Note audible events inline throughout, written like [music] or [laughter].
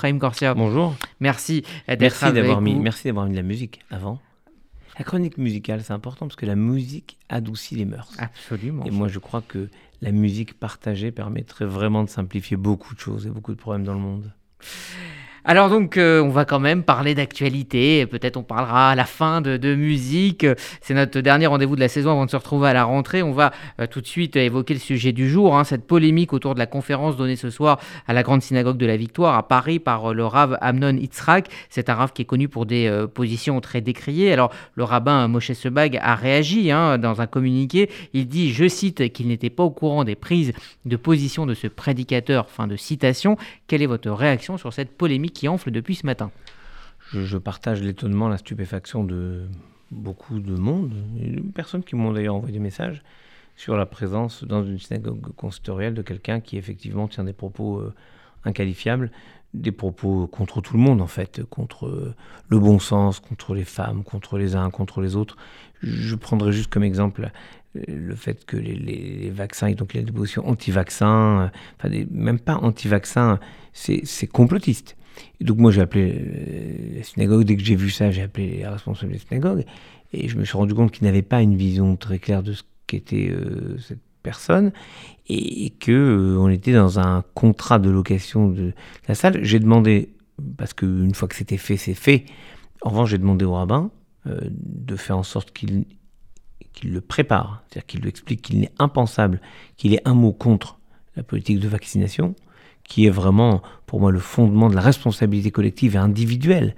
Raïm Corsia. Bonjour. Merci d'être Merci avec d'avoir mis, merci d'avoir mis de la musique avant. La chronique musicale, c'est important parce que la musique adoucit les mœurs. Absolument. Et moi, je crois que la musique partagée permettrait vraiment de simplifier beaucoup de choses et beaucoup de problèmes dans le monde. Alors donc, euh, on va quand même parler d'actualité. Peut-être on parlera à la fin de, musique. C'est notre dernier rendez-vous de la saison avant de se retrouver à la rentrée. On va euh, tout de suite évoquer le sujet du jour, hein, cette polémique autour de la conférence donnée ce soir à la Grande Synagogue de la Victoire à Paris par euh, le Rav Amnon Itzrak. C'est un Rav qui est connu pour des positions très décriées. Alors le rabbin Moshe Sebag a réagi hein, dans un communiqué. Il dit, je cite, qu'il n'était pas au courant des prises de position de ce prédicateur. Fin de citation. Quelle est votre réaction sur cette polémique qui enfle depuis ce matin Je, partage l'étonnement, la stupéfaction de beaucoup de monde, et de personnes qui m'ont d'ailleurs envoyé des messages sur la présence dans une synagogue consistoriale de quelqu'un qui effectivement tient des propos euh, inqualifiables, des propos contre tout le monde en fait, contre euh, le bon sens, contre les femmes, contre les uns, contre les autres. Je prendrai juste comme exemple euh, le fait que les, les- les vaccins, donc il y a des positions anti-vaccins, enfin même pas anti-vaccins, c'est complotiste. Donc moi j'ai appelé euh, la synagogue, dès que j'ai vu ça, j'ai appelé les responsables des synagogues, et je me suis rendu compte qu'ils n'avaient pas une vision très claire de ce qu'était euh, cette personne, et, et que euh, était dans un contrat de location de la salle. J'ai demandé, parce qu'une fois que c'était fait, c'est fait, en revanche j'ai demandé au rabbin de faire en sorte qu'il qu'il le prépare, c'est-à-dire qu'il lui explique qu'il n'est impensable qu'il ait un mot contre la politique de vaccination, qui est vraiment pour moi le fondement de la responsabilité collective et individuelle,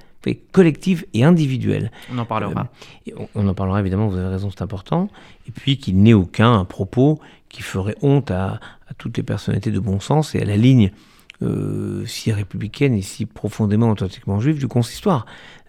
collective et individuelle. On en parlera. Et on, on en parlera évidemment, vous avez raison, c'est important. Et puis qu'il n'ait aucun propos qui ferait honte à, à toutes les personnalités de bon sens et à la ligne euh, si républicaine et si profondément authentiquement juive du consistoire.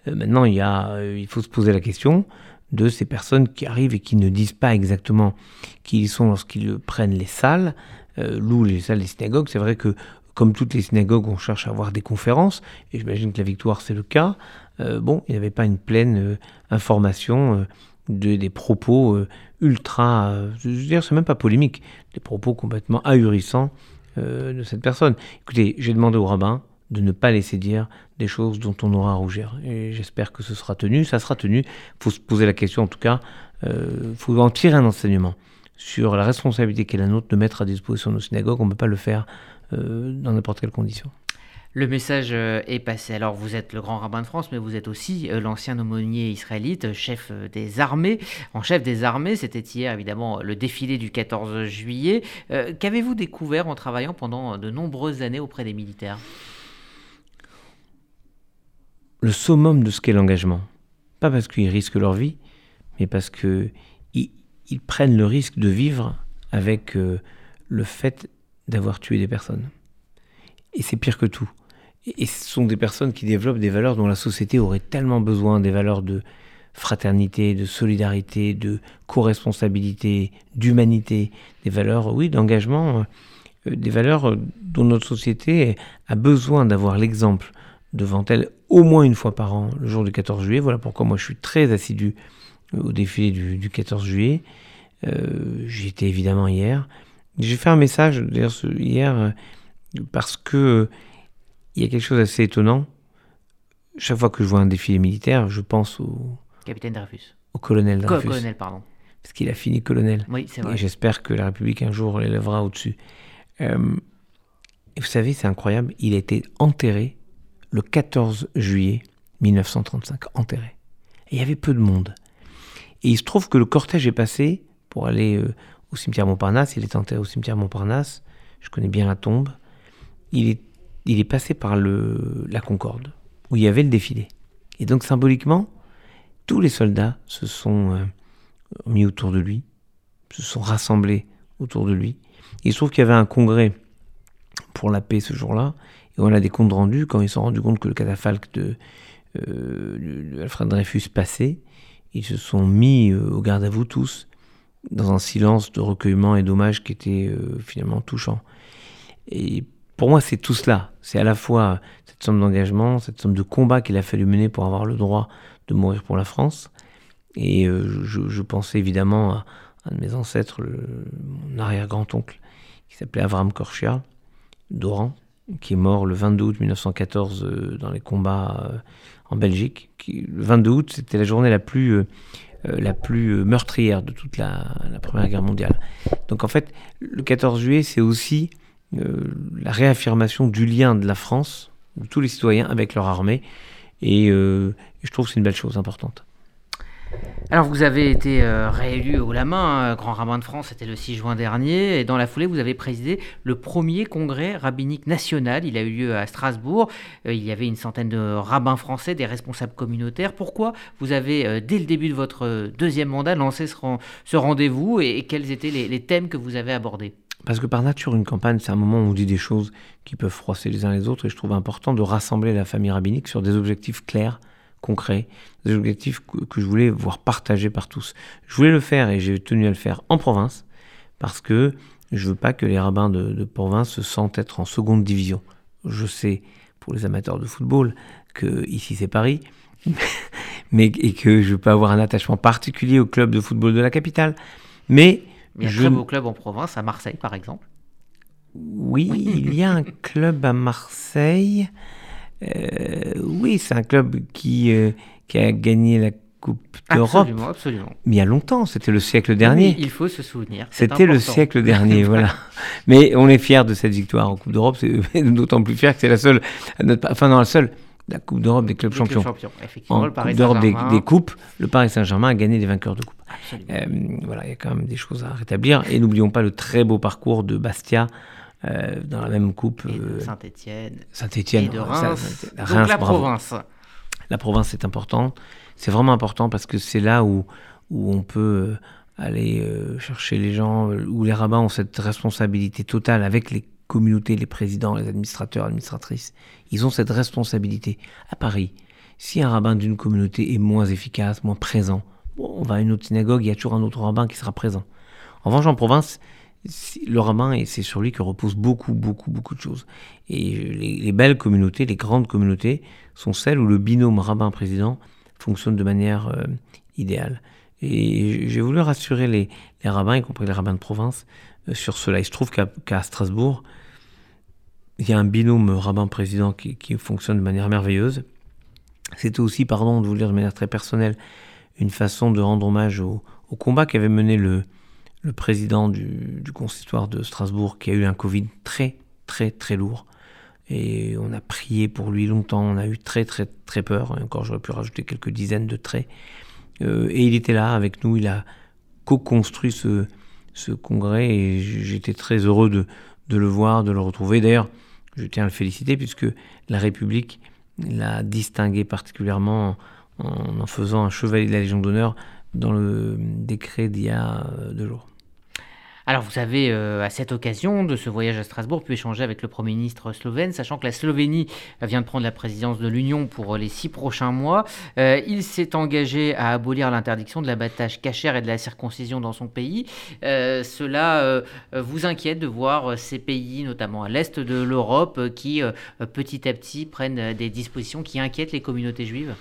Euh, maintenant, il, y a, euh, il faut se poser la question de ces personnes qui arrivent et qui ne disent pas exactement qui ils sont lorsqu'ils prennent les salles, euh, louent les salles des synagogues. C'est vrai que, comme toutes les synagogues, on cherche à avoir des conférences, et j'imagine que la victoire, c'est le cas. Euh, bon, il n'y avait pas une pleine euh, information euh, de, des propos ultra. je veux dire, c'est même pas polémique, des propos complètement ahurissants de cette personne. Écoutez, j'ai demandé au rabbin de ne pas laisser dire des choses dont on aura à rougir. Et j'espère que ce sera tenu. Ça sera tenu. Il faut se poser la question, en tout cas, il faut en tirer un enseignement sur la responsabilité qu'est la nôtre de mettre à disposition nos synagogues. On ne peut pas le faire dans n'importe quelle condition. Le message euh, est passé. Alors, vous êtes le grand rabbin de France, mais vous êtes aussi euh, l'ancien aumônier israélite, euh, chef euh, des armées. En chef des armées, c'était hier évidemment le défilé du 14 juillet. Euh, Qu'avez-vous découvert en travaillant pendant de nombreuses années auprès des militaires? Le summum de ce qu'est l'engagement. Pas parce qu'ils risquent leur vie, mais parce que ils, ils prennent le risque de vivre avec euh, le fait d'avoir tué des personnes. Et c'est pire que tout. Et, ce sont des personnes qui développent des valeurs dont la société aurait tellement besoin, des valeurs de fraternité, de solidarité, de co-responsabilité, d'humanité, des valeurs, oui, d'engagement, euh, des valeurs euh, dont notre société a besoin d'avoir l'exemple devant elle au moins une fois par an, le jour du 14 juillet. Voilà pourquoi moi je suis très assidu au défilé du, du 14 juillet. Euh, J'y étais évidemment hier. J'ai fait un message hier euh, parce que il y a quelque chose d'assez étonnant. Chaque fois que je vois un défilé militaire, je pense au, Capitaine Dreyfus. au colonel Co- Dreyfus, colonel, pardon. parce qu'il a fini colonel. Oui, c'est Et vrai. j'espère que la République un jour l'élèvera au-dessus. Euh, et vous savez, c'est incroyable, il a été enterré le 14 juillet 1935, enterré. Et il y avait peu de monde. Et il se trouve que le cortège est passé pour aller euh, au cimetière Montparnasse. Il est enterré au cimetière Montparnasse. Je connais bien la tombe. Il est, passé par la Concorde, où il y avait le défilé. Et donc symboliquement, tous les soldats se sont euh, mis autour de lui, se sont rassemblés autour de lui. Il se trouve qu'il y avait un congrès pour la paix ce jour-là, et on a des comptes rendus quand ils se sont rendus compte que le catafalque de, euh, Alfred Dreyfus passait. Ils se sont mis euh, au garde à vous tous, dans un silence de recueillement et d'hommage qui était euh, finalement touchant. Et pour moi, c'est tout cela. C'est à la fois cette somme d'engagement, cette somme de combat qu'il a fallu mener pour avoir le droit de mourir pour la France. Et euh, je, pensais évidemment à un de mes ancêtres, mon arrière-grand-oncle, qui s'appelait Avram Korchia, d'Oran, qui est mort le 22 août 1914 dans les combats en Belgique. le 22 août, c'était la journée la plus la plus meurtrière de toute la, Première Guerre mondiale. Donc en fait, le 14 juillet, c'est aussi la réaffirmation du lien de la France, de tous les citoyens avec leur armée, et, et je trouve que c'est une belle chose importante. Alors vous avez été euh, réélu au la main, euh, grand rabbin de France, c'était le 6 juin dernier, et dans la foulée vous avez présidé le premier congrès rabbinique national, il a eu lieu à Strasbourg, euh, il y avait une centaine de rabbins français, des responsables communautaires. Pourquoi vous avez, dès le début de votre deuxième mandat, lancé ce, rendez-vous et, quels étaient les, thèmes que vous avez abordés? Parce que par nature, une campagne, c'est un moment où on dit des choses qui peuvent froisser les uns les autres, et je trouve important de rassembler la famille rabbinique sur des objectifs clairs, concrets, des objectifs que, je voulais voir partagés par tous. Je voulais le faire et j'ai tenu à le faire en province parce que je veux pas que les rabbins de, province se sentent être en seconde division. Je sais, pour les amateurs de football, que ici c'est Paris, [laughs] mais et que je peux avoir un attachement particulier au club de football de la capitale. Mais il y a un très beau club en province, à Marseille par exemple. Oui, il y a un club à Marseille. Euh, oui, c'est un club qui, euh, qui a gagné la Coupe d'Europe. Absolument, absolument. Mais il y a longtemps, c'était le siècle dernier. il faut se souvenir. C'était le siècle dernier, [laughs] voilà. Mais on est fiers de cette victoire en Coupe d'Europe, c'est [laughs] d'autant plus fier que c'est la seule, enfin non la seule, la Coupe d'Europe des clubs champions. En Coupe d'Europe des, coupes, le Paris Saint-Germain a gagné des vainqueurs de coupe. Euh, voilà, il y a quand même des choses à rétablir. Et n'oublions pas le très beau parcours de Bastia euh, dans la même coupe. Euh, Saint-Étienne. Saint-Étienne. Et de Reims. Donc la province. La province est importante. C'est vraiment important parce que c'est là où, où on peut euh, aller chercher les gens, où les rabbins ont cette responsabilité totale avec les communautés, les présidents, les administrateurs, administratrices. Ils ont cette responsabilité. À Paris, si un rabbin d'une communauté est moins efficace, moins présent, on va à une autre synagogue, il y a toujours un autre rabbin qui sera présent. En revanche, en province, le rabbin, et c'est sur lui que repose beaucoup, beaucoup, beaucoup de choses. Et les, belles communautés, les grandes communautés, sont celles où le binôme rabbin-président fonctionne de manière euh, idéale. Et j'ai voulu rassurer les, rabbins, y compris les rabbins de province, euh, sur cela. Il se trouve qu'à Strasbourg, il y a un binôme rabbin-président qui, fonctionne de manière merveilleuse. C'était aussi, pardon de vous le dire de manière très personnelle, une façon de rendre hommage au, au combat qu'avait mené le, le président du, consistoire de Strasbourg qui a eu un Covid très très très lourd. Et on a prié pour lui longtemps, on a eu très très très peur, encore j'aurais pu rajouter quelques dizaines de traits. Euh, et il était là avec nous, il a co-construit ce, ce congrès et j'étais très heureux de, de, le voir, de le retrouver. D'ailleurs, je tiens à le féliciter puisque la République l'a distingué particulièrement en en faisant un chevalier de la Légion d'honneur dans le décret d'il y a euh, deux jours. Alors vous avez euh, à cette occasion de ce voyage à Strasbourg pu échanger avec le Premier ministre slovène, sachant que la Slovénie vient de prendre la présidence de l'Union pour les six prochains mois. Euh, il s'est engagé à abolir l'interdiction de l'abattage cachère et de la circoncision dans son pays. Euh, cela vous inquiète de voir ces pays, notamment à l'est de l'Europe, qui petit à petit prennent des dispositions qui inquiètent les communautés juives?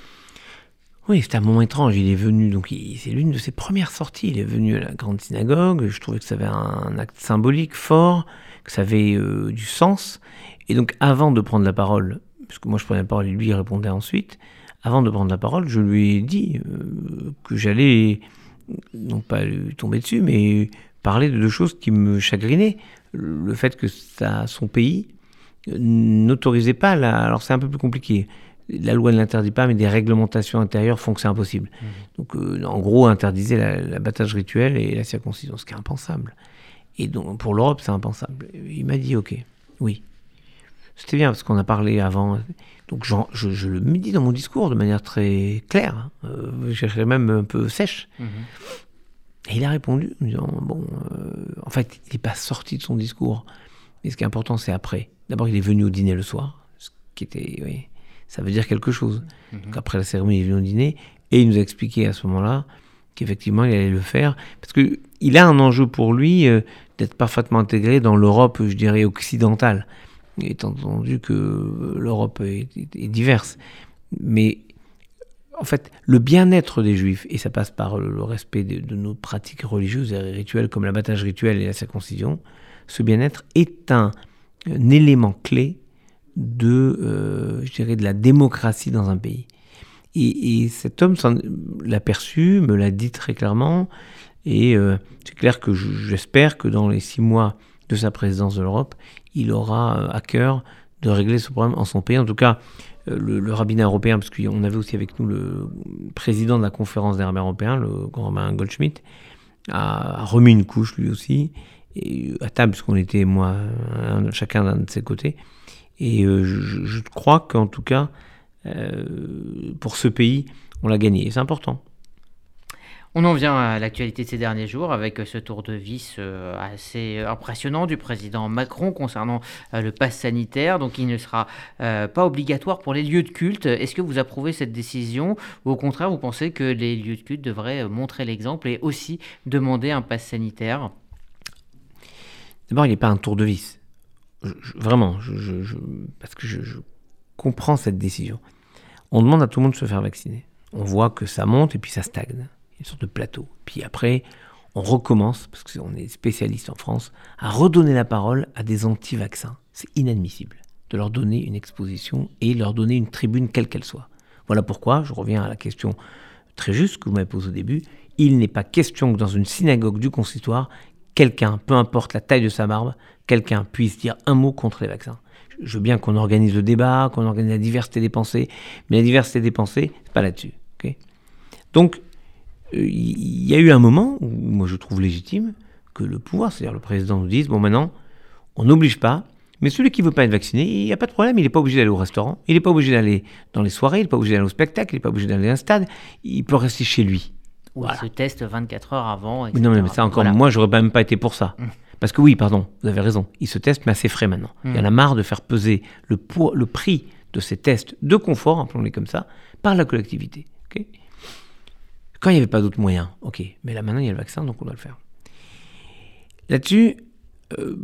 Oui, c'est un moment étrange. Il est venu, donc c'est l'une de ses premières sorties. Il est venu à la grande synagogue. Je trouvais que ça avait un acte symbolique fort, que ça avait euh, du sens. Et donc, avant de prendre la parole, puisque moi je prenais la parole et lui répondait ensuite, avant de prendre la parole, je lui ai dit euh, que j'allais, non pas lui tomber dessus, mais parler de deux choses qui me chagrinaient. Le fait que ça, son pays n'autorisait pas, la... alors c'est un peu plus compliqué, la loi ne l'interdit pas, mais des réglementations intérieures font que c'est impossible. Mmh. Donc, euh, en gros, interdisait l'abattage rituel et la circoncision, ce qui est impensable. Et donc, pour l'Europe, c'est impensable. Il m'a dit, OK, oui. C'était bien, parce qu'on a parlé avant. Donc, je, le dis dans mon discours de manière très claire. Hein. Euh, je même un peu sèche. Mmh. Et il a répondu, en disant, bon, euh, en fait, il n'est pas sorti de son discours. Mais ce qui est important, c'est après. D'abord, il est venu au dîner le soir, ce qui était, oui, ça veut dire quelque chose. Mhm. après la cérémonie, il est venu au dîner et il nous a expliqué à ce moment-là qu'effectivement il allait le faire parce que il a un enjeu pour lui euh, d'être parfaitement intégré dans l'Europe, je dirais occidentale, étant entendu que l'Europe est, diverse. Mais en fait, le bien-être des Juifs, et ça passe par le respect de, nos pratiques religieuses et rituelles comme l'abattage rituel et la circoncision, ce bien-être est un élément clé de, je dirais, de la démocratie dans un pays. Et, cet homme l'a perçu, me l'a dit très clairement. Et c'est clair que j'espère que dans les six mois de sa présidence de l'Europe, il aura à cœur de régler ce problème en son pays. En tout cas, euh, le, rabbinat européen, parce qu'on avait aussi avec nous le président de la conférence des rabbins européens, le grand rabbin Goldschmidt, a, remis une couche lui aussi, et, à table, parce qu'on était, moi, chacun d'un de ses côtés. Et euh, je, crois qu'en tout cas, euh, pour ce pays, on l'a gagné. Et c'est important. On en vient à l'actualité de ces derniers jours avec ce tour de vis euh, assez impressionnant du président Macron concernant le pass sanitaire. Donc il ne sera pas obligatoire pour les lieux de culte. Est-ce que vous approuvez cette décision ou au contraire vous pensez que les lieux de culte devraient montrer l'exemple et aussi demander un pass sanitaire? D'abord, il n'est pas un tour de vis. Vraiment, parce que je comprends cette décision. On demande à tout le monde de se faire vacciner. On voit que ça monte et puis ça stagne une sorte de plateau. Puis après, on recommence, parce qu'on est spécialiste en France, à redonner la parole à des anti-vaccins. C'est inadmissible de leur donner une exposition et leur donner une tribune quelle qu'elle soit. Voilà pourquoi, je reviens à la question très juste que vous m'avez posée au début, il n'est pas question que dans une synagogue du consistoire, quelqu'un, peu importe la taille de sa barbe, quelqu'un puisse dire un mot contre les vaccins. Je veux bien qu'on organise le débat, qu'on organise la diversité des pensées, mais la diversité des pensées, c'est pas là-dessus. Donc, il y a eu un moment où moi je trouve légitime que le pouvoir, c'est-à-dire le président, nous dise bon maintenant, on n'oblige pas, mais celui qui veut pas être vacciné, il n'y a pas de problème, il n'est pas obligé d'aller au restaurant, il n'est pas obligé d'aller dans les soirées, il n'est pas obligé d'aller au spectacle, il n'est pas obligé d'aller à un stade, il peut rester chez lui. Ou il se teste 24 heures avant. Etc. Non, mais ça encore, moi j'aurais même pas été pour ça. Hum. Parce que oui, pardon, vous avez raison, il se teste, mais assez frais maintenant. Il y en a hum. marre de faire peser le, poids, le prix de ces tests de confort, appelons-les comme ça, par la collectivité. Quand il n'y avait pas d'autres moyens, ok, mais là maintenant il y a le vaccin, donc on doit le faire. Là-dessus, euh,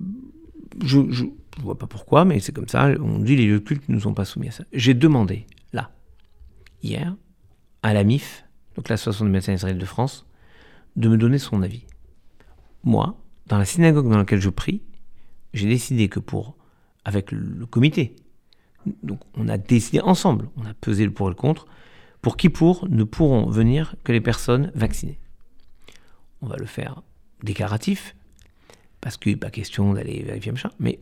je ne vois pas pourquoi, mais c'est comme ça, on dit les lieux cultes ne sont pas soumis à ça. J'ai demandé, là, hier, à la MIF, donc l'Association des médecins israéliens de France, de me donner son avis. Moi, dans la synagogue dans laquelle je prie, j'ai décidé que pour, avec le comité, donc on a décidé ensemble, on a pesé le pour et le contre, pour qui pour ne pourront venir que les personnes vaccinées. On va le faire déclaratif, parce qu'il n'est pas question d'aller vérifier machin, mais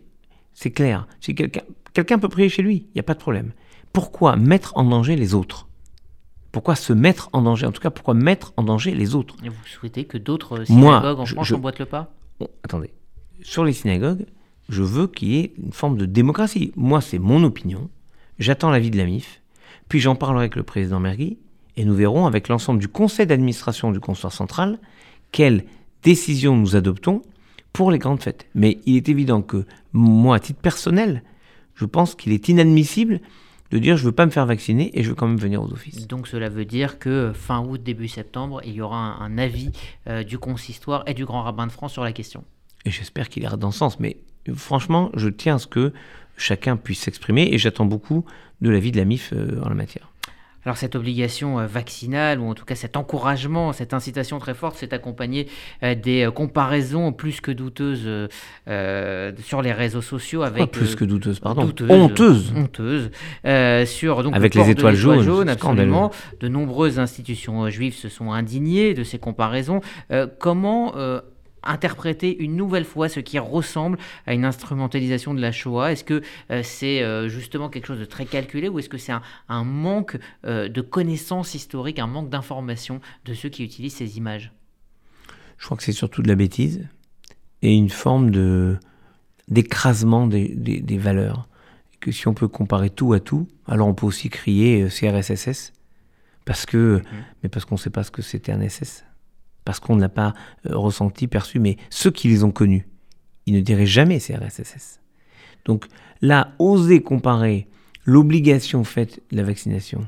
c'est clair. Si quelqu'un quelqu'un peut prier chez lui, il n'y a pas de problème. Pourquoi mettre en danger les autres? Pourquoi se mettre en danger En tout cas, pourquoi mettre en danger les autres Et vous souhaitez que d'autres synagogues en France emboîtent le pas Attendez. Sur les synagogues, je veux qu'il y ait une forme de démocratie. Moi, c'est mon opinion. J'attends l'avis de la MIF. Puis j'en parlerai avec le président Mergui et nous verrons avec l'ensemble du conseil d'administration du consulat central quelles décisions nous adoptons pour les grandes fêtes. Mais il est évident que moi, à titre personnel, je pense qu'il est inadmissible de dire je ne veux pas me faire vacciner et je veux quand même venir aux offices. Donc cela veut dire que fin août, début septembre, il y aura un, avis euh, du consistoire et du grand rabbin de France sur la question. Et j'espère qu'il ira dans ce sens. Mais franchement, je tiens à ce que chacun puisse s'exprimer et j'attends beaucoup de l'avis de la MIF euh, en la matière. Alors cette obligation euh, vaccinale, ou en tout cas cet encouragement, cette incitation très forte, s'est accompagnée euh, des comparaisons plus que douteuses sur les réseaux sociaux avec... plus que douteuses, pardon. honteuses. Honteuses. sur, donc, avec les étoiles jaunes. absolument. De nombreuses institutions juives se sont indignées de ces comparaisons. comment interpréter une nouvelle fois ce qui ressemble à une instrumentalisation de la Shoah Est-ce que euh, c'est euh, justement quelque chose de très calculé ou est-ce que c'est un, manque euh, de connaissances historiques, un manque d'informations de ceux qui utilisent ces images? Je crois que c'est surtout de la bêtise et une forme de d'écrasement des, des, valeurs. que si on peut comparer tout à tout, alors on peut aussi crier CRSSS parce que, mmh. mais parce qu'on ne sait pas ce que c'était un SS parce qu'on ne l'a pas euh, ressenti, perçu, mais ceux qui les ont connus, ils ne diraient jamais CRSSS. Donc là, oser comparer l'obligation faite de la vaccination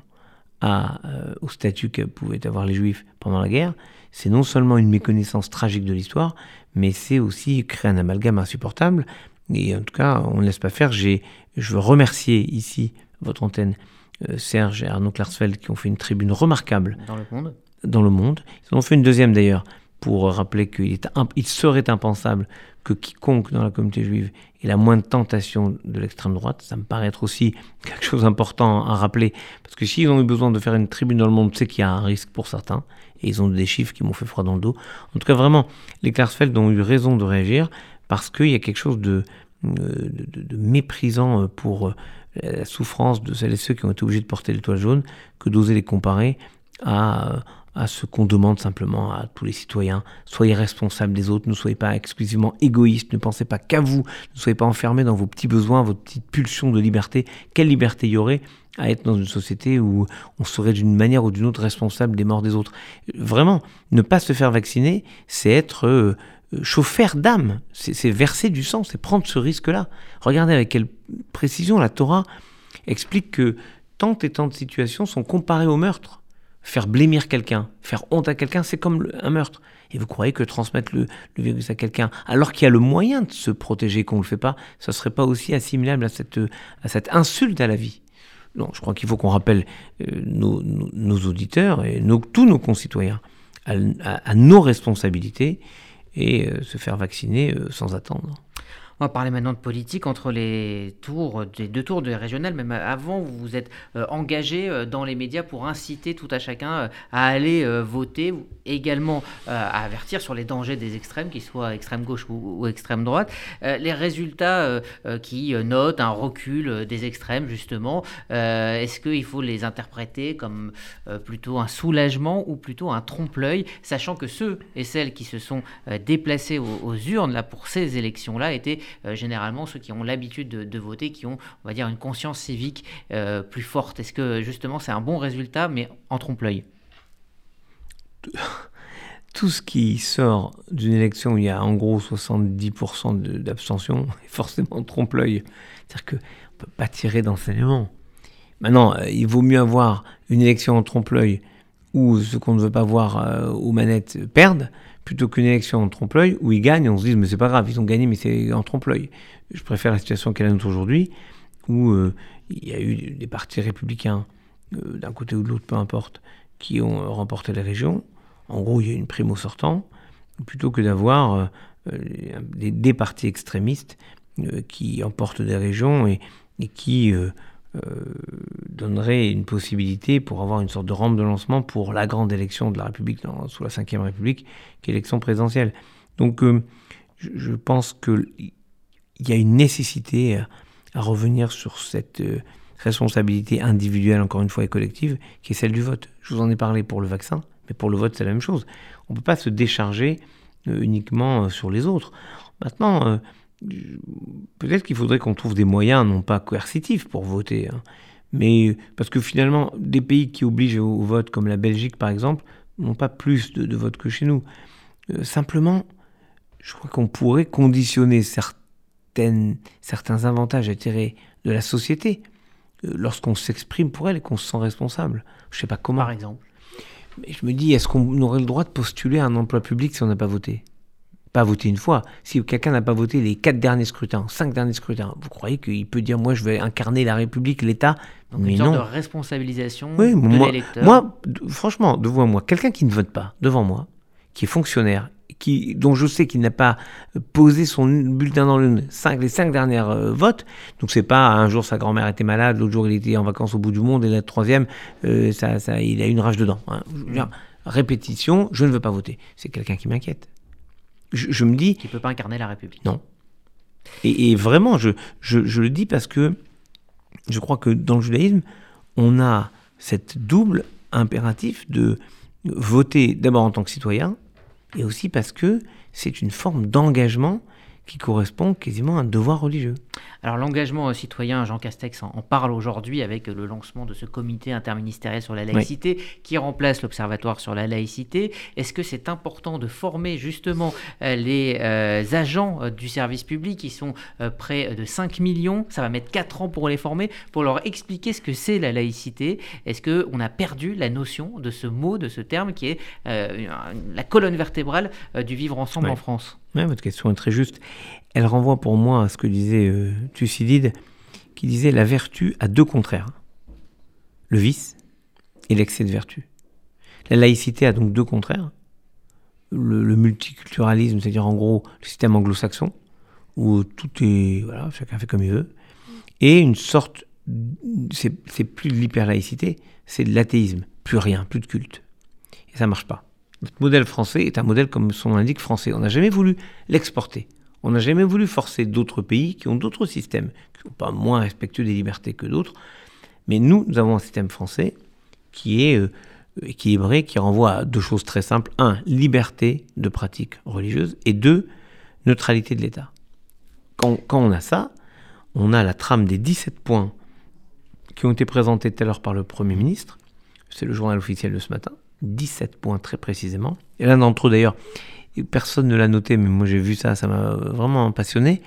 à, euh, au statut que pouvaient avoir les juifs pendant la guerre, c'est non seulement une méconnaissance tragique de l'histoire, mais c'est aussi créer un amalgame insupportable. Et en tout cas, on ne laisse pas faire. je veux remercier ici votre antenne, euh, Serge et Arnaud Klarsfeld, qui ont fait une tribune remarquable. Dans le monde dans le monde. Ils en ont fait une deuxième d'ailleurs pour rappeler qu'il il serait impensable que quiconque dans la communauté juive ait la moindre tentation de l'extrême droite. Ça me paraît être aussi [laughs] quelque chose d'important à rappeler, parce que s'ils ont eu besoin de faire une tribune dans le monde, c'est qu'il y a un risque pour certains, et ils ont des chiffres qui m'ont fait froid dans le dos. En tout cas, vraiment, les Klarsfeld ont eu raison de réagir, parce qu'il y a quelque chose de, euh, méprisant pour euh, la souffrance de celles et ceux qui ont été obligés de porter l'étoile jaune, que d'oser les comparer à à ce qu'on demande simplement à tous les citoyens. Soyez responsables des autres, ne soyez pas exclusivement égoïstes, ne pensez pas qu'à vous, ne soyez pas enfermés dans vos petits besoins, votre petite pulsion de liberté. Quelle liberté y aurait à être dans une société où on serait d'une manière ou d'une autre responsable des morts des autres? Vraiment, ne pas se faire vacciner, c'est être euh, chauffeur d'âme, c'est verser du sang, c'est prendre ce risque-là. Regardez avec quelle précision la Torah explique que tant et tant de situations sont comparées au meurtre. Faire blêmir quelqu'un, faire honte à quelqu'un, c'est comme un meurtre. Et vous croyez que transmettre le, virus à quelqu'un, alors qu'il y a le moyen de se protéger, qu'on ne le fait pas, ça ne serait pas aussi assimilable à cette, insulte à la vie? Non, je crois qu'il faut qu'on rappelle euh, nos, auditeurs et tous nos concitoyens à, nos responsabilités et euh, se faire vacciner euh, sans attendre. On va parler maintenant de politique entre les tours, des deux tours de régionales. Même avant, vous vous êtes euh, engagé euh, dans les médias pour inciter tout à chacun euh, à aller voter, également à avertir sur les dangers des extrêmes, qu'ils soient extrême gauche ou, extrême droite. les résultats qui notent un recul des extrêmes, justement, est-ce qu'il faut les interpréter comme plutôt un soulagement ou plutôt un trompe-l'œil, sachant que ceux et celles qui se sont déplacés aux, aux urnes là, pour ces élections-là étaient généralement ceux qui ont l'habitude de, voter, qui ont, on va dire, une conscience civique euh, plus forte. Est-ce que justement c'est un bon résultat, mais en trompe-l'œil? Tout ce qui sort d'une élection où il y a en gros 70% d'abstention [laughs] est forcément trompe-l'œil. C'est-à-dire qu'on ne peut pas tirer d'enseignement. Maintenant, euh, il vaut mieux avoir une élection en trompe-l'œil où ceux qu'on ne veut pas voir aux manettes perdent, plutôt qu'une élection en trompe-l'œil où ils gagnent, on se dit mais c'est pas grave, ils ont gagné, mais c'est en trompe-l'œil. Je préfère la situation qu'elle est aujourd'hui, où euh, il y a eu des partis républicains, euh, d'un côté ou de l'autre, peu importe, qui ont remporté les régions. En gros, il y a une prime au sortant, plutôt que d'avoir euh, des, partis extrémistes qui emportent des régions et, et qui euh, donnerait une possibilité pour avoir une sorte de rampe de lancement pour la grande élection de la République sous la Ve République, qui est l'élection présidentielle. Donc euh, je, pense qu'il y a une nécessité à, revenir sur cette euh, responsabilité individuelle, encore une fois, et collective, qui est celle du vote. Je vous en ai parlé pour le vaccin, mais pour le vote, c'est la même chose. On ne peut pas se décharger uniquement sur les autres. Maintenant, peut-être qu'il faudrait qu'on trouve des moyens, non pas coercitifs, pour voter. Hein. mais parce que finalement, des pays qui obligent au, vote, comme la Belgique par exemple, n'ont pas plus de, vote que chez nous. Euh, simplement, je crois qu'on pourrait conditionner certaines, certains avantages attirés de la société euh, lorsqu'on s'exprime pour elle et qu'on se sent responsable. Je ne sais pas comment. Par exemple. Mais je me dis, est-ce qu'on aurait le droit de postuler à un emploi public si on n'a pas voté? Pas voté une fois. Si quelqu'un n'a pas voté les quatre derniers scrutins, cinq derniers scrutins, vous croyez qu'il peut dire moi je vais incarner la République, l'État? Mais une sorte de responsabilisation de l'électeur. Moi, franchement, devant moi, quelqu'un qui ne vote pas, devant moi, qui est fonctionnaire, qui, dont je sais qu'il n'a pas posé son bulletin dans l'une les cinq dernières euh, votes. Donc c'est pas un jour sa grand-mère était malade, l'autre jour il était en vacances au bout du monde et la troisième, euh, ça, ça, il a une rage dedans. Hein. répétition, je ne veux pas voter. C'est quelqu'un qui m'inquiète je, me dis... Qui ne peut pas incarner la République. Non. Et, vraiment, je, je, le dis parce que je crois que dans le judaïsme, on a cette double impératif de voter d'abord en tant que citoyen, et aussi parce que c'est une forme d'engagement qui correspond quasiment à un devoir religieux. Alors l'engagement citoyen, Jean Castex en, parle aujourd'hui avec le lancement de ce comité interministériel sur la laïcité qui remplace l'Observatoire sur la laïcité. Est-ce que c'est important de former justement euh, les euh, agents euh, du service public qui sont près de 5 millions? Ça va mettre 4 ans pour les former, pour leur expliquer ce que c'est la laïcité. Est-ce qu'on a perdu la notion de ce mot, de ce terme qui est la colonne vertébrale du vivre ensemble en France? Oui, votre question est très juste. Elle renvoie pour moi à ce que disait euh, Thucydide, qui disait la vertu a deux contraires, le vice et l'excès de vertu. La laïcité a donc deux contraires, le, multiculturalisme, c'est-à-dire en gros le système anglo-saxon, où tout est, voilà, chacun fait comme il veut, et une sorte, c'est plus de l'hyperlaïcité, c'est de l'athéisme, plus rien, plus de culte. Et ça marche pas. Notre modèle français est un modèle, comme son nom l'indique, français. On n'a jamais voulu l'exporter. On n'a jamais voulu forcer d'autres pays qui ont d'autres systèmes, qui sont pas moins respectueux des libertés que d'autres. Mais nous, nous avons un système français qui est euh, équilibré, qui renvoie à deux choses très simples. Un, liberté de pratique religieuse. Et deux, neutralité de l'État. Quand, on a ça, on a la trame des 17 points qui ont été présentés tout à l'heure par le Premier ministre. C'est le journal officiel de ce matin. 17 points très précisément. Et l'un d'entre eux d'ailleurs, personne ne l'a noté, mais moi j'ai vu ça, ça m'a vraiment passionné.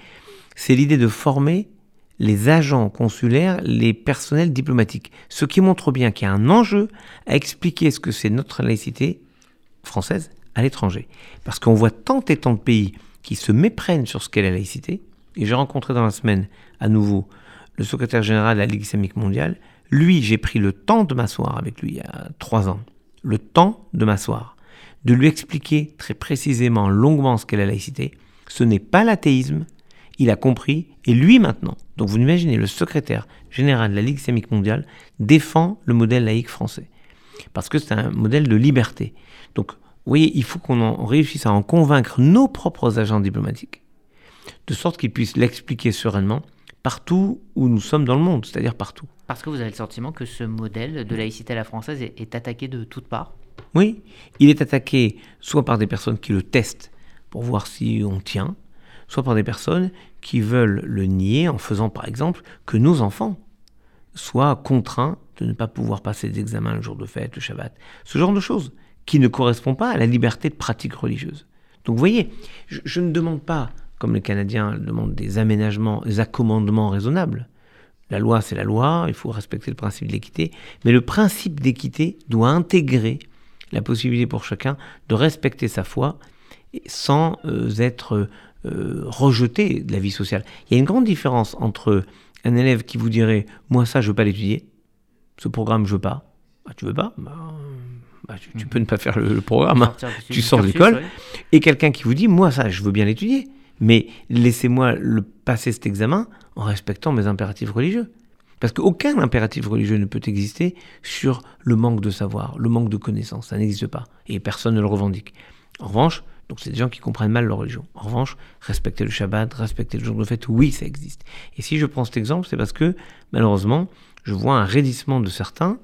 C'est l'idée de former les agents consulaires, les personnels diplomatiques. Ce qui montre bien qu'il y a un enjeu à expliquer ce que c'est notre laïcité française à l'étranger. Parce qu'on voit tant et tant de pays qui se méprennent sur ce qu'est la laïcité. Et j'ai rencontré dans la semaine à nouveau le secrétaire général de la Ligue islamique mondiale. Lui, j'ai pris le temps de m'asseoir avec lui il y a trois ans. Le temps de m'asseoir. De lui expliquer très précisément, longuement ce qu'est la laïcité. Ce n'est pas l'athéisme, il a compris, et lui maintenant, donc vous imaginez, le secrétaire général de la Ligue islamique mondiale défend le modèle laïque français. Parce que c'est un modèle de liberté. Donc, vous voyez, il faut qu'on réussisse à en convaincre nos propres agents diplomatiques, de sorte qu'ils puissent l'expliquer sereinement partout où nous sommes dans le monde, c'est-à-dire partout. Parce que vous avez le sentiment que ce modèle de laïcité à la française est, attaqué de toutes parts Oui, il est attaqué soit par des personnes qui le testent pour voir si on tient, soit par des personnes qui veulent le nier en faisant par exemple que nos enfants soient contraints de ne pas pouvoir passer des examens le jour de fête, le Shabbat, ce genre de choses qui ne correspond pas à la liberté de pratique religieuse. Donc vous voyez, je, ne demande pas, comme les Canadiens demandent, des aménagements, des accommodements raisonnables. La loi, c'est la loi, il faut respecter le principe de l'équité, mais le principe d'équité doit intégrer la possibilité pour chacun de respecter sa foi sans euh, être euh, rejeter de la vie sociale. Il y a une grande différence entre un élève qui vous dirait Moi, ça, je veux pas l'étudier. Ce programme, je veux pas. Bah, tu veux pas? Bah, bah, tu, mhm. peux ne pas faire le, programme. Hein. Tu sors de l'école. Et quelqu'un qui vous dit Moi, ça, je veux bien l'étudier. Mais laissez-moi passer cet examen en respectant mes impératifs religieux. Parce qu'aucun impératif religieux ne peut exister sur le manque de savoir, le manque de connaissances. Ça n'existe pas. Et personne ne le revendique. En revanche, c'est des gens qui comprennent mal leur religion. En revanche, respecter le Shabbat, respecter le jour de fête, oui, ça existe. Et si je prends cet exemple, c'est parce que malheureusement, je vois un raidissement de certains,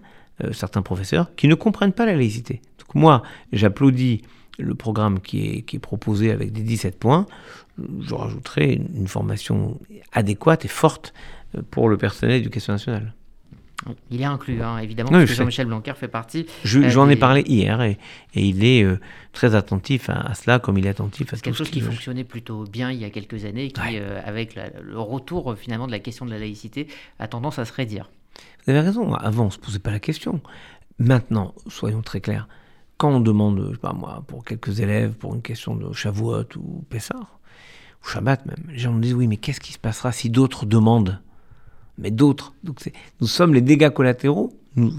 euh, certains professeurs, qui ne comprennent pas la laïcité. Donc moi, j'applaudis le programme qui est, qui est proposé avec des 17 points. Je rajouterai une formation adéquate et forte euh, pour le personnel d'éducation nationale. Il est inclus, hein, évidemment, parce que Jean-Michel Blanquer fait partie. J'en ai parlé hier et, il est euh, très attentif à, cela, comme il est attentif à ce quelque chose qui fonctionnait plutôt bien il y a quelques années, qui, euh, avec le retour finalement de la question de la laïcité, a tendance à se rédire. Vous avez raison. Avant, on se posait pas la question. Maintenant, soyons très clairs. Quand on demande, je sais pas moi, pour quelques élèves, pour une question de Shavuot ou Pessah, ou Shabbat même, les gens nous disent oui, mais qu'est-ce qui se passera si d'autres demandent? Mais d'autres. Donc nous sommes les dégâts collatéraux,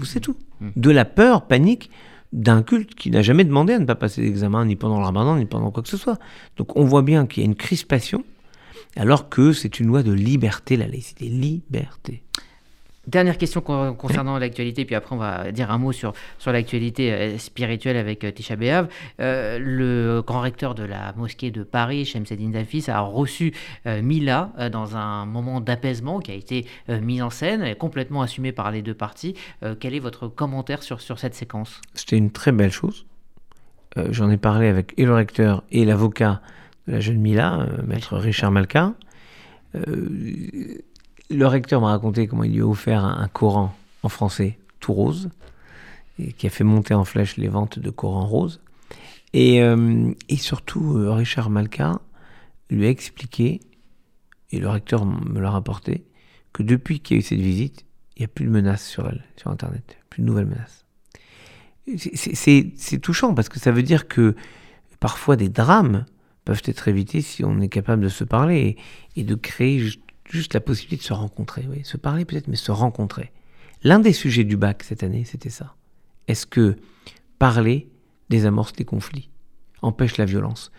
c'est tout. Hmm. De la peur, panique d'un culte qui n'a jamais demandé à ne pas passer d'examen, ni pendant le ramadan, ni pendant quoi que ce soit. Donc on voit bien qu'il y a une crispation, alors que c'est une loi de liberté, la laïcité. Liberté. Dernière question concernant l'actualité, puis après on va dire un mot sur, sur l'actualité euh, spirituelle avec euh, Tisha B'Av. Euh, le grand recteur de la mosquée de Paris, Shemseddin Dafis, a reçu Mila dans un moment d'apaisement qui a été mis en scène, complètement assumé par les deux parties. quel est votre commentaire sur, sur cette séquence? C'était une très belle chose. J'en ai parlé avec le recteur et l'avocat de la jeune Mila, maître Richard Malka le recteur m'a raconté comment il lui a offert un, Coran en français tout rose, et qui a fait monter en flèche les ventes de Coran rose. Et, euh, surtout, euh, Richard Malka lui a expliqué, et le recteur me l'a rapporté, que depuis qu'il y a eu cette visite, il n'y a plus de menaces sur elle, sur Internet, plus de nouvelles menaces. C'est touchant parce que ça veut dire que parfois des drames peuvent être évités si on est capable de se parler et, et de créer juste la possibilité de se rencontrer, oui, se parler peut-être, mais se rencontrer. L'un des sujets du bac cette année, c'était ça. Est-ce que parler désamorce les conflits empêche la violence?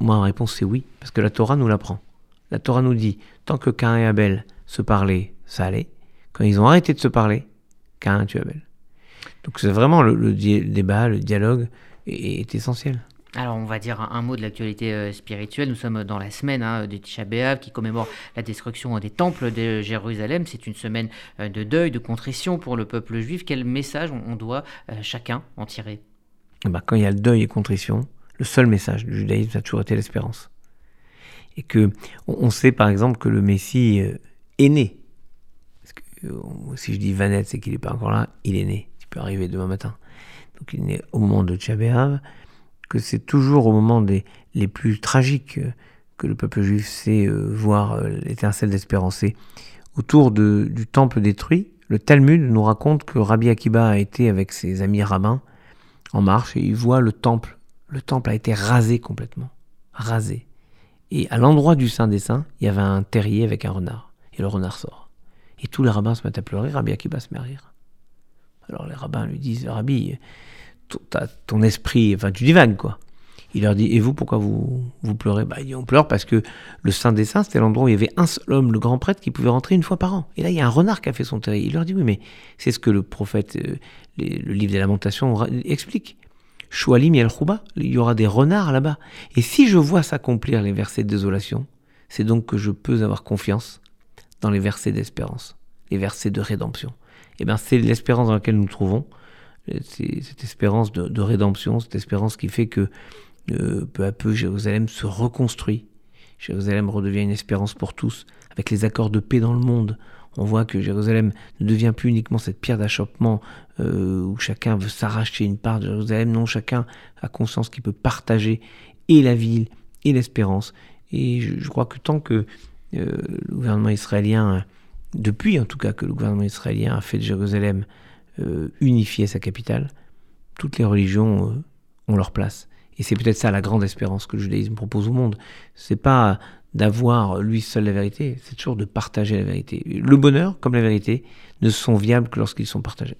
Moi, ma réponse, c'est oui, parce que la Torah nous l'apprend. La Torah nous dit, tant que Cain et Abel se parlaient, ça allait. Quand ils ont arrêté de se parler, Cain a tué Abel. Donc c'est vraiment le, débat, le dialogue est, essentiel. Alors on va dire un, mot de l'actualité euh, spirituelle. Nous sommes dans la semaine hein, de Tisha qui commémore la destruction des temples de Jérusalem. C'est une semaine euh, de deuil, de contrition pour le peuple juif. Quel message on, doit euh, chacun en tirer? Eh ben, Quand il y a le deuil et contrition, le seul message du judaïsme a toujours été l'espérance. Et que on, sait par exemple que le Messie est né. si je dis Vanette, c'est qu'il n'est pas encore là, il est né peut arriver demain matin. Donc il est au moment de Tchabéav, que c'est toujours au moment des, les plus tragiques que le peuple juif sait euh, voir euh, l'étincelle d'espérance. autour de, du temple détruit, le Talmud nous raconte que Rabbi Akiba a été avec ses amis rabbins en marche et il voit le temple. Le temple a été rasé complètement. Rasé. Et à l'endroit du Saint des Saints, il y avait un terrier avec un renard. Et le renard sort. Et tous les rabbins se mettent à pleurer, Rabbi Akiba se met à rire. Alors les rabbins lui disent, Rabbi, ton esprit, enfin tu divagues quoi. Il leur dit, et vous, pourquoi vous, vous pleurez? Bah, On pleure parce que le Saint des Saints, c'était l'endroit où il y avait un seul homme, le grand prêtre, qui pouvait rentrer une fois par an. Et là, il y a un renard qui a fait son terrier. Il leur dit, oui, mais c'est ce que le prophète, euh, le livre des lamentations explique. Choualim el il y aura des renards là-bas. Et si je vois s'accomplir les versets de désolation, c'est donc que je peux avoir confiance dans les versets d'espérance, les versets de rédemption eh ben, c'est l'espérance dans laquelle nous nous trouvons. Cette espérance de, rédemption, cette espérance qui fait que euh, peu à peu Jérusalem se reconstruit. Jérusalem redevient une espérance pour tous, avec les accords de paix dans le monde. On voit que Jérusalem ne devient plus uniquement cette pierre d'achoppement euh, où chacun veut s'arracher une part de Jérusalem. Non, chacun a conscience qu'il peut partager et la ville et l'espérance. Et je, crois que tant que euh, le gouvernement israélien depuis en tout cas que le gouvernement israélien a fait de Jérusalem euh, unifier sa capitale, toutes les religions euh, ont leur place. Et c'est peut-être ça la grande espérance que le judaïsme propose au monde. C'est pas d'avoir lui seul la vérité, c'est toujours de partager la vérité. Le bonheur, comme la vérité, ne sont viables que lorsqu'ils sont partagés.